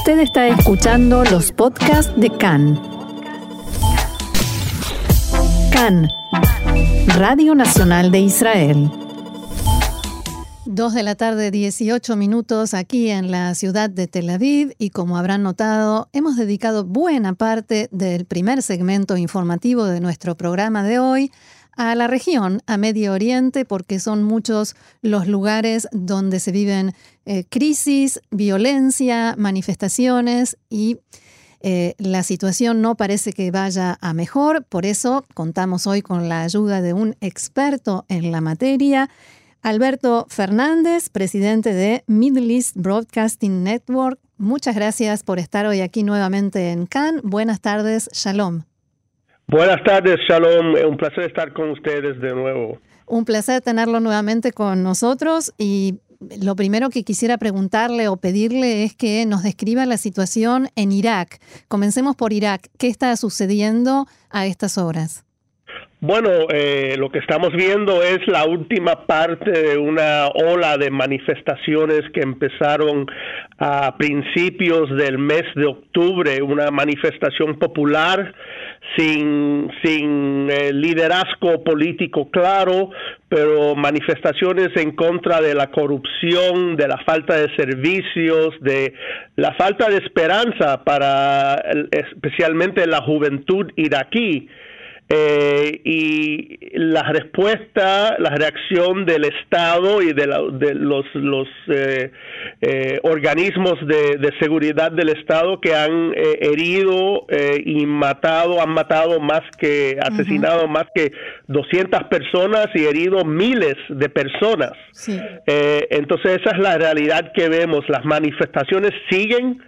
Usted está escuchando los podcasts de CAN. CAN, Radio Nacional de Israel. Dos de la tarde, 18 minutos aquí en la ciudad de Tel Aviv y como habrán notado, hemos dedicado buena parte del primer segmento informativo de nuestro programa de hoy a la región, a Medio Oriente, porque son muchos los lugares donde se viven eh, crisis, violencia, manifestaciones y eh, la situación no parece que vaya a mejor. Por eso contamos hoy con la ayuda de un experto en la materia. Alberto Fernández, presidente de Middle East Broadcasting Network. Muchas gracias por estar hoy aquí nuevamente en Cannes. Buenas tardes, Shalom. Buenas tardes, Shalom. Un placer estar con ustedes de nuevo. Un placer tenerlo nuevamente con nosotros y lo primero que quisiera preguntarle o pedirle es que nos describa la situación en Irak. Comencemos por Irak. ¿Qué está sucediendo a estas horas? Bueno, eh, lo que estamos viendo es la última parte de una ola de manifestaciones que empezaron a principios del mes de octubre, una manifestación popular sin, sin eh, liderazgo político claro, pero manifestaciones en contra de la corrupción, de la falta de servicios, de la falta de esperanza para especialmente la juventud iraquí. Eh, y la respuesta, la reacción del Estado y de, los, los eh, eh, organismos de, seguridad del Estado que han herido y matado, han matado más que, asesinado más que 200 personas y herido miles de personas. entonces esa es la realidad que vemos. Las manifestaciones siguen,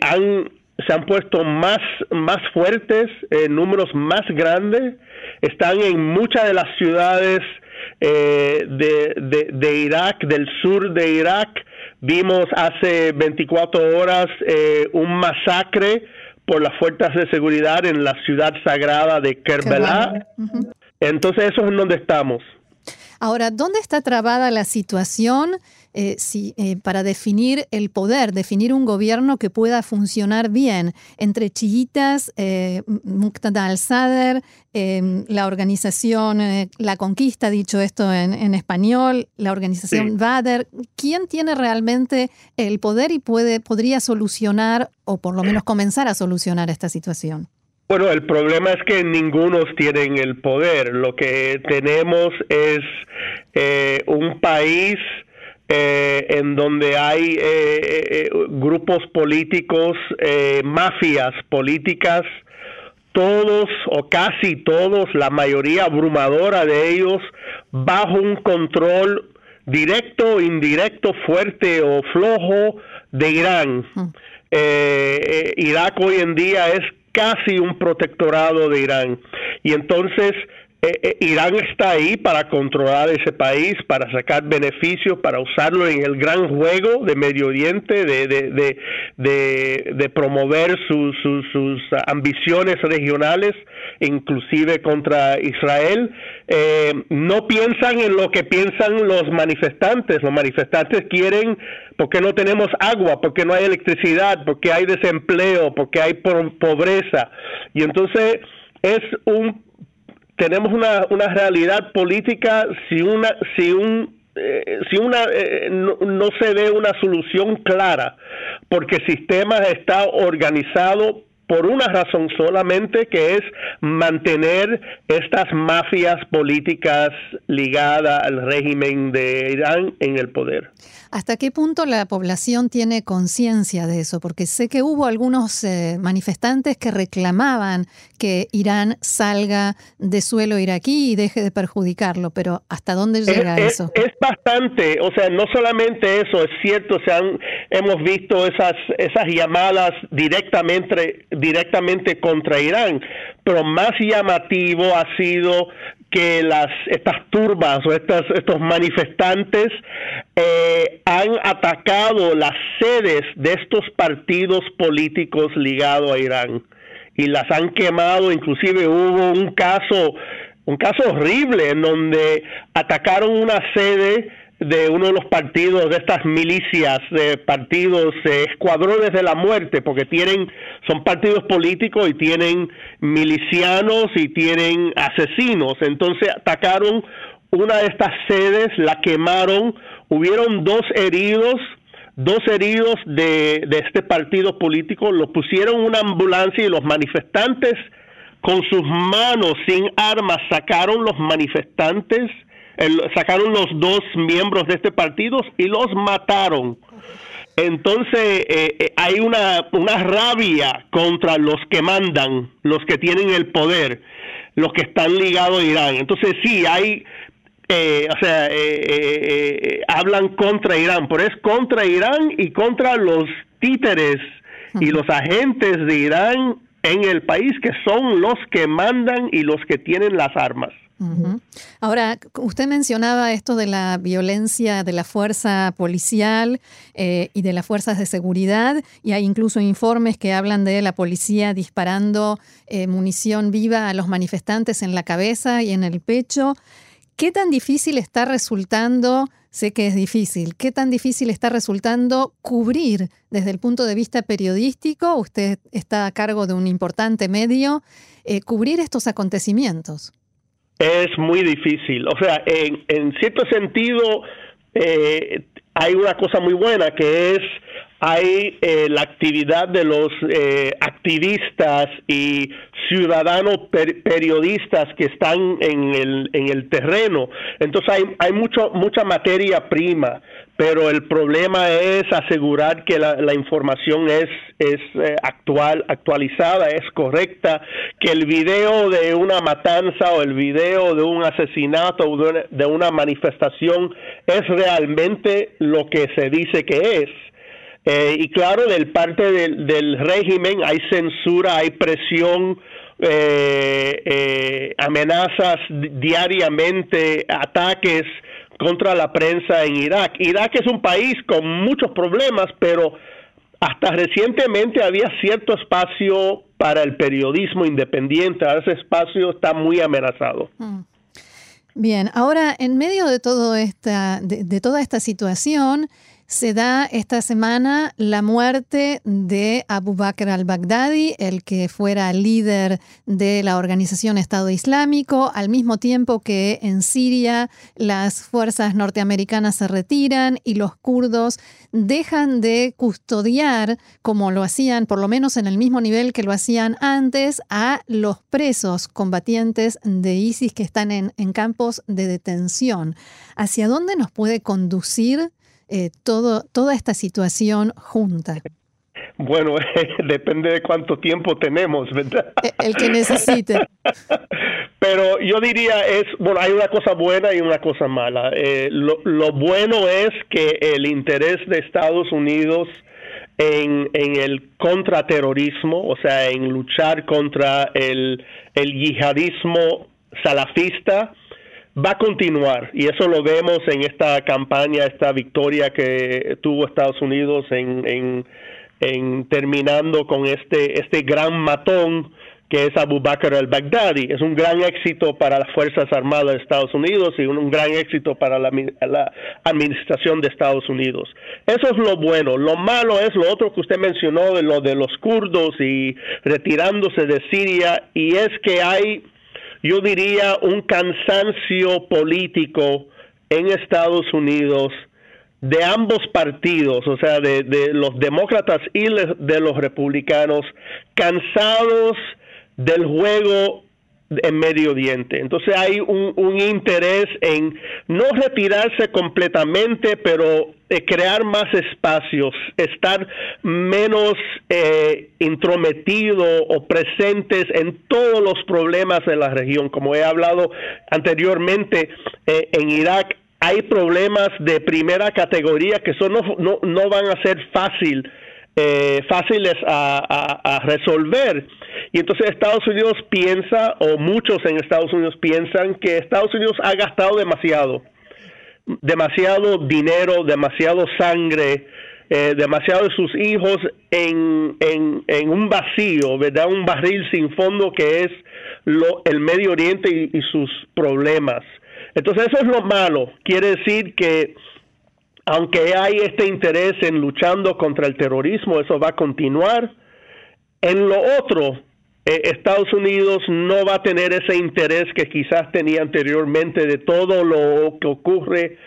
han se han puesto más, más fuertes, en números más grandes, están en muchas de las ciudades eh, de, de, Irak, del sur de Irak. Vimos hace 24 horas eh, un masacre por las fuerzas de seguridad en la ciudad sagrada de Kerbala. Entonces eso es en donde estamos. Ahora, ¿dónde está trabada la situación eh, eh, para definir el poder, definir un gobierno que pueda funcionar bien entre chiitas, eh, Muqtada al-Sadr, em, la organización eh, La Conquista, dicho esto en, español, la organización Badr? ¿Quién tiene realmente el poder y puede, podría solucionar o por lo menos comenzar a solucionar esta situación? Bueno, el problema es que ninguno tienen el poder. Lo que tenemos es eh, un país eh, en donde hay eh, grupos políticos, mafias políticas, todos o casi todos, la mayoría abrumadora de ellos, bajo un control directo, indirecto, fuerte o flojo de Irán. Mm. Irak hoy en día es casi un protectorado de Irán. Y entonces eh, eh, Irán está ahí para controlar ese país, para sacar beneficios, para usarlo en el gran juego de Medio Oriente, de, de, de, de promover sus ambiciones regionales, inclusive contra Israel. Eh, no piensan en lo que piensan los manifestantes. Los manifestantes quieren, porque no tenemos agua, porque no hay electricidad, porque hay desempleo, porque hay pobreza. Y entonces es un tenemos una, una realidad política si una si un eh, si una eh, no, no, se ve una solución clara porque el sistema está organizado por una razón solamente que es mantener estas mafias políticas ligadas al régimen de Irán en el poder. ¿Hasta qué punto la población tiene conciencia de eso? Porque sé que hubo algunos eh, manifestantes que reclamaban que Irán salga de suelo iraquí y deje de perjudicarlo, pero ¿hasta dónde llega eso? Es, bastante, o sea, no solamente eso, es cierto, se han, hemos visto esas, esas llamadas directamente, directamente contra Irán, pero más llamativo ha sido que las estas turbas o estas, estos manifestantes eh, han atacado las sedes de estos partidos políticos ligados a Irán. Y las han quemado. Inclusive hubo un caso un caso horrible en donde atacaron una sede de uno de los partidos de estas milicias, de partidos, escuadrones de la muerte, porque tienen, son partidos políticos y tienen milicianos y tienen asesinos. Entonces atacaron una de estas sedes, la quemaron, hubieron dos heridos, dos heridos de, de este partido político, lo pusieron en una ambulancia y los manifestantes con sus manos sin armas sacaron los manifestantes sacaron los dos miembros de este partido y los mataron. Entonces eh, eh, hay una, una rabia contra los que mandan, los que tienen el poder, los que están ligados a Irán. Entonces sí, hay, eh, o sea, hablan contra Irán, pero es contra Irán y contra los títeres y los agentes de Irán en el país que son los que mandan y los que tienen las armas. Ahora, usted mencionaba esto de la violencia de la fuerza policial eh, y de las fuerzas de seguridad, y hay incluso informes que hablan de la policía disparando eh, munición viva a los manifestantes en la cabeza y en el pecho. ¿Qué tan difícil está resultando, sé que es difícil, qué tan difícil está resultando cubrir desde el punto de vista periodístico, usted está a cargo de un importante medio, eh, cubrir estos acontecimientos? Es muy difícil. O sea, en, en cierto sentido, eh, hay una cosa muy buena que es hay eh, la actividad de los eh, activistas y ciudadanos periodistas que están en el, en el terreno. Entonces hay, hay mucho, mucha materia prima pero el problema es asegurar que la, información es, es eh, actual, actualizada, es correcta, que el video de una matanza o el video de un asesinato o de una, manifestación es realmente lo que se dice que es. Eh, y claro, del parte del, régimen hay censura, hay presión, eh, amenazas diariamente, ataques contra la prensa en Irak. Irak es un país con muchos problemas, pero hasta recientemente había cierto espacio para el periodismo independiente. ese espacio está muy amenazado. Mm. Bien, ahora en medio de todo esta, de toda esta situación, se da esta semana la muerte de Abu Bakr al-Baghdadi, el que fuera líder de la organización Estado Islámico, al mismo tiempo que en Siria las fuerzas norteamericanas se retiran y los kurdos dejan de custodiar, como lo hacían, por lo menos en el mismo nivel que lo hacían antes, a los presos combatientes de ISIS que están en, campos de detención. ¿Hacia dónde nos puede conducir eh, todo, toda esta situación junta? Bueno, depende de cuánto tiempo tenemos, ¿verdad? E, el que necesite. Pero yo diría es, bueno, hay una cosa buena y una cosa mala. Eh, lo, lo, bueno es que el interés de Estados Unidos en, en el contraterrorismo, o sea, en luchar contra el, el yihadismo salafista, va a continuar y eso lo vemos en esta campaña, esta victoria que tuvo Estados Unidos en, en, terminando con este, este gran matón que es Abu Bakr al-Baghdadi. Es un gran éxito para las Fuerzas Armadas de Estados Unidos y un, gran éxito para la, la, administración de Estados Unidos. Eso es lo bueno. Lo malo es lo otro que usted mencionó de lo de los kurdos y retirándose de Siria y es que hay yo diría, un cansancio político en Estados Unidos de ambos partidos, o sea, de, los demócratas y de los republicanos, cansados del juego en Medio Oriente. Entonces hay un, un interés en no retirarse completamente, pero eh, crear más espacios, estar menos eh, intrometido o presentes en todos los problemas de la región. Como he hablado anteriormente, eh, en Irak hay problemas de primera categoría que son, no, no, no van a ser fácil eh, fáciles a, resolver. Y entonces Estados Unidos piensa, o muchos en Estados Unidos piensan, que Estados Unidos ha gastado demasiado, demasiado dinero, demasiado sangre, eh, demasiado de sus hijos en, en, un vacío, ¿verdad? Un barril sin fondo que es lo, el Medio Oriente y sus problemas. Entonces eso es lo malo. Quiere decir que aunque hay este interés en luchando contra el terrorismo, eso va a continuar. En lo otro, eh, Estados Unidos no va a tener ese interés que quizás tenía anteriormente de todo lo que ocurre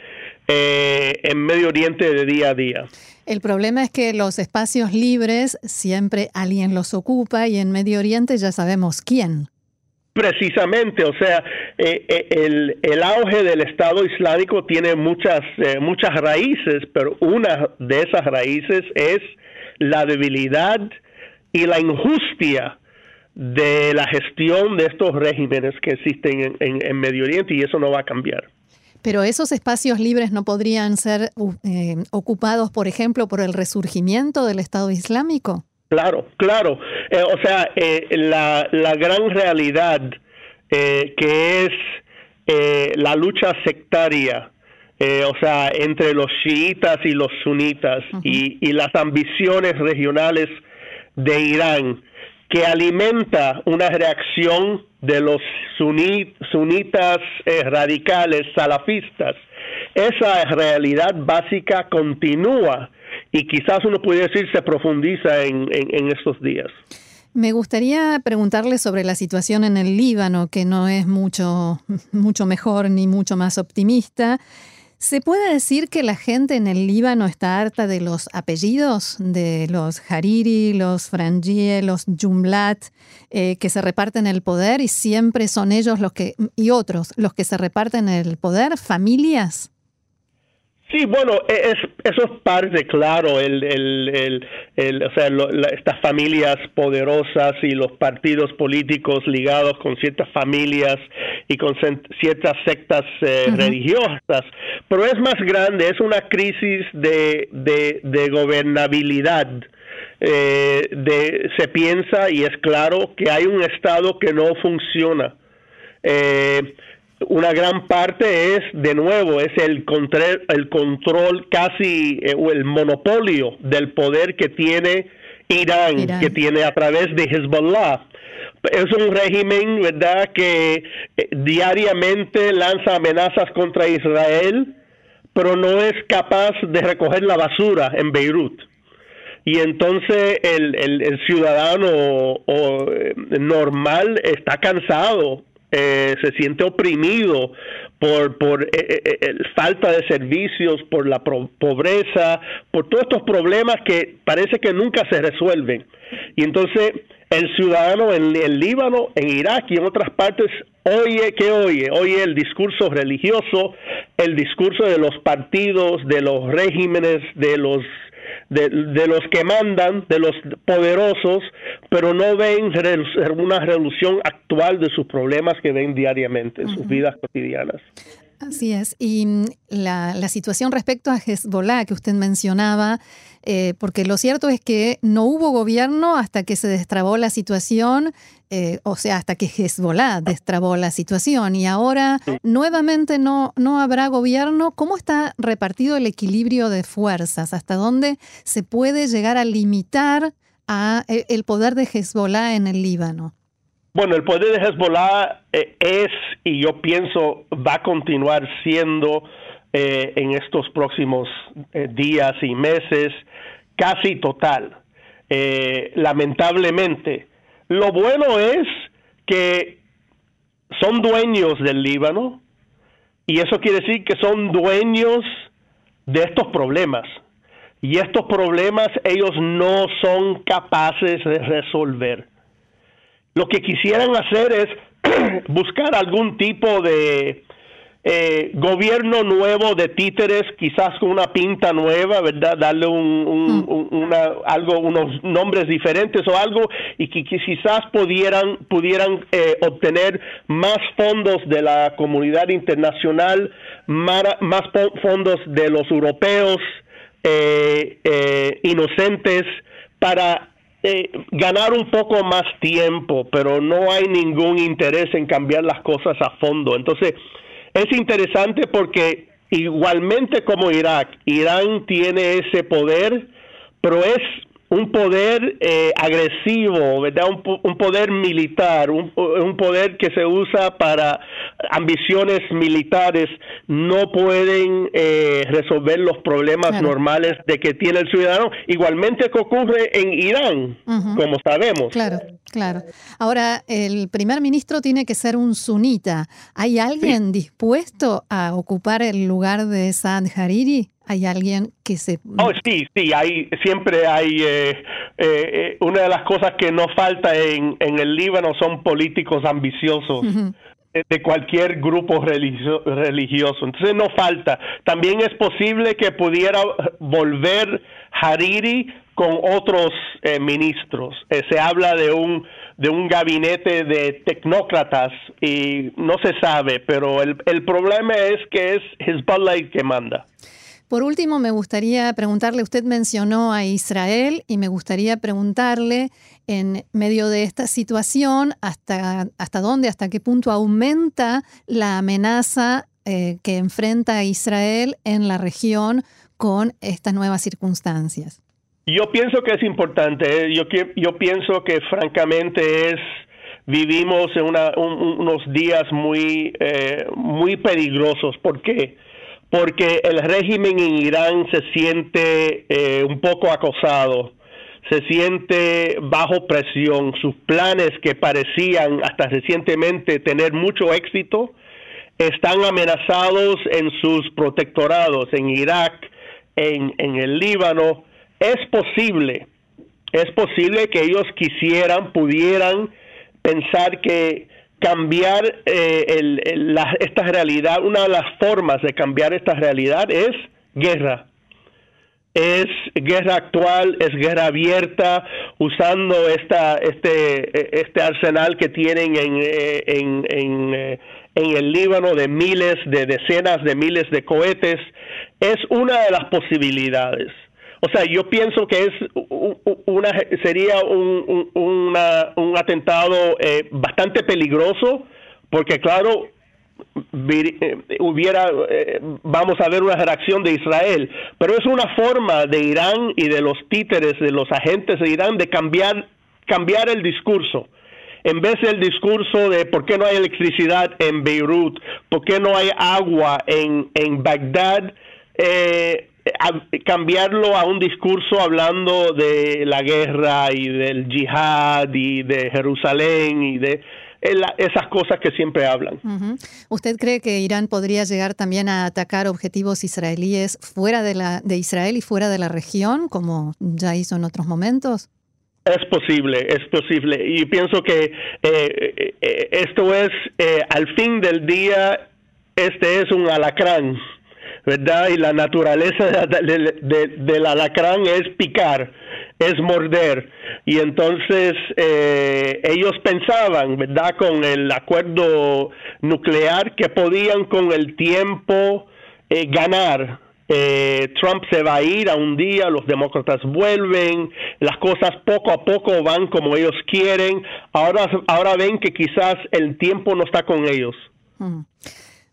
eh, en Medio Oriente de día a día. El problema es que los espacios libres siempre alguien los ocupa y en Medio Oriente ya sabemos quién. Precisamente, o sea, eh, el, el, auge del Estado Islámico tiene muchas, muchas raíces, pero una de esas raíces es la debilidad y la injusticia de la gestión de estos regímenes que existen en, Medio Oriente y eso no va a cambiar. Pero esos espacios libres no podrían ser eh, ocupados, por ejemplo, por el resurgimiento del Estado Islámico. Claro, claro. Eh, o sea, eh, la, la, gran realidad que es la lucha sectaria, o sea, entre los chiitas y los sunitas y, y las ambiciones regionales de Irán, que alimenta una reacción de los sunitas eh, radicales salafistas. Esa realidad básica continúa y quizás uno puede decir se profundiza en, en estos días. Me gustaría preguntarle sobre la situación en el Líbano, que no es mucho, mucho mejor ni mucho más optimista. ¿Se puede decir que la gente en el Líbano está harta de los apellidos de los Hariri, los Frangie, los Jumlat, eh, que se reparten el poder y siempre son ellos los que, y otros, los que se reparten el poder, familias? Sí, bueno, e, es, eso es parte, claro, el, el, o sea, estas familias poderosas y los partidos políticos ligados con ciertas familias y con ciertas sectas eh, religiosas, pero es más grande, es una crisis de, de, gobernabilidad. Eh, de, se piensa y es claro que hay un Estado que no funciona. Eh, una gran parte es, de nuevo, es el control, el control casi, eh, o el monopolio del poder que tiene Irán, que tiene a través de Hezbollah. Es un régimen, ¿verdad?, que eh, diariamente lanza amenazas contra Israel, pero no es capaz de recoger la basura en Beirut. Y entonces el, el, ciudadano o, eh, normal está cansado eh, se siente oprimido por, por eh, eh, falta de servicios, por la pobreza, por todos estos problemas que parece que nunca se resuelven. Y entonces el ciudadano en el Líbano, en Irak y en otras partes oye que oye, oye el discurso religioso, el discurso de los partidos, de los regímenes, de los de, los que mandan, de los poderosos, pero no ven una resolución actual de sus problemas que ven diariamente en sus vidas cotidianas. Así es. Y mm, la, la, situación respecto a Hezbollah que usted mencionaba, eh, porque lo cierto es que no hubo gobierno hasta que se destrabó la situación, eh, o sea, hasta que Hezbollah destrabó la situación y ahora nuevamente no, no habrá gobierno. ¿Cómo está repartido el equilibrio de fuerzas? ¿Hasta dónde se puede llegar a limitar a eh, el poder de Hezbollah en el Líbano? Bueno, el poder de Hezbollah eh, es, y yo pienso, va a continuar siendo eh, en estos próximos eh, días y meses casi total. lamentablemente, lo bueno es que son dueños del Líbano y eso quiere decir que son dueños de estos problemas. Y estos problemas ellos no son capaces de resolver lo que quisieran hacer es buscar algún tipo de eh, gobierno nuevo de títeres, quizás con una pinta nueva, ¿verdad? Darle un, mm. algo, unos nombres diferentes o algo, y que, quizás pudieran, pudieran eh, obtener más fondos de la comunidad internacional, más, fondos de los europeos eh, inocentes para eh, ganar un poco más tiempo, pero no hay ningún interés en cambiar las cosas a fondo. Entonces, es interesante porque igualmente como Irak, Irán tiene ese poder, pero es un poder eh, agresivo, ¿verdad? Un, poder militar, un, poder que se usa para ambiciones militares, no pueden eh, resolver los problemas normales de que tiene el ciudadano. Igualmente que ocurre en Irán, como sabemos. Claro, claro. Ahora, el primer ministro tiene que ser un sunita. ¿Hay alguien dispuesto a ocupar el lugar de Saad Hariri? hay alguien que se... Oh, sí, sí, hay, siempre hay... Eh, eh, eh, una de las cosas que no falta en, en el Líbano son políticos ambiciosos. de cualquier grupo religioso. Entonces no falta. También es posible que pudiera volver Hariri con otros ministros. se habla de un de un gabinete de tecnócratas y no se sabe, pero el, el problema es que es Hezbollah el que manda. Por último, me gustaría preguntarle, usted mencionó a Israel y me gustaría preguntarle en medio de esta situación hasta, hasta dónde, hasta qué punto aumenta la amenaza eh, que enfrenta Israel en la región con estas nuevas circunstancias. Yo pienso que es importante, ¿eh? yo, yo pienso que francamente es vivimos en unos días muy, eh, muy peligrosos. ¿Por qué? porque el régimen en Irán se siente eh, un poco acosado, se siente bajo presión, sus planes que parecían hasta recientemente tener mucho éxito, están amenazados en sus protectorados, en Irak, en, en el Líbano. Es posible, es posible que ellos quisieran, pudieran pensar que cambiar eh, esta realidad, una de las formas de cambiar esta realidad es guerra. Es guerra actual, es guerra abierta, usando esta, este, este arsenal que tienen en, eh, eh, en el Líbano de miles, de decenas de miles de cohetes. Es una de las posibilidades. O sea, yo pienso que es una sería un, un atentado eh, bastante peligroso, porque claro, eh, hubiera, eh, vamos a ver una reacción de Israel, pero es una forma de Irán y de los títeres, de los agentes de Irán, de cambiar, cambiar el discurso. En vez del discurso de por qué no hay electricidad en Beirut, por qué no hay agua en, en Bagdad, eh, cambiarlo a un discurso hablando de la guerra y del yihad y de Jerusalén y de esas cosas que siempre hablan. ¿Usted cree que Irán podría llegar también a atacar objetivos israelíes fuera de, la, de Israel y fuera de la región, como ya hizo en otros momentos? Es posible, es posible. Y pienso que eh, eh, esto es, eh, al fin del día, este es un alacrán ¿verdad? Y la naturaleza del alacrán es picar, es morder. Y entonces eh, ellos pensaban, ¿verdad? Con el acuerdo nuclear que podían con el tiempo eh, ganar. Eh, Trump se va a ir a un día, los demócratas vuelven, las cosas poco a poco van como ellos quieren. Ahora, ahora ven que quizás el tiempo no está con ellos.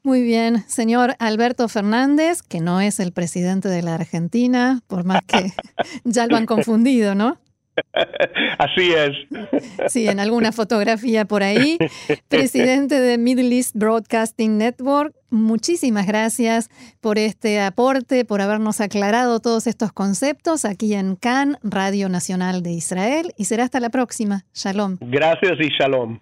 Muy bien, señor Alberto Fernández, que no es el presidente de la Argentina, por más que ya lo han confundido, ¿no? Así es. Sí, en alguna fotografía por ahí. Presidente de Middle East Broadcasting Network, muchísimas gracias por este aporte, por habernos aclarado todos estos conceptos aquí en CAN, Radio Nacional de Israel, y será hasta la próxima. Shalom. Gracias y shalom.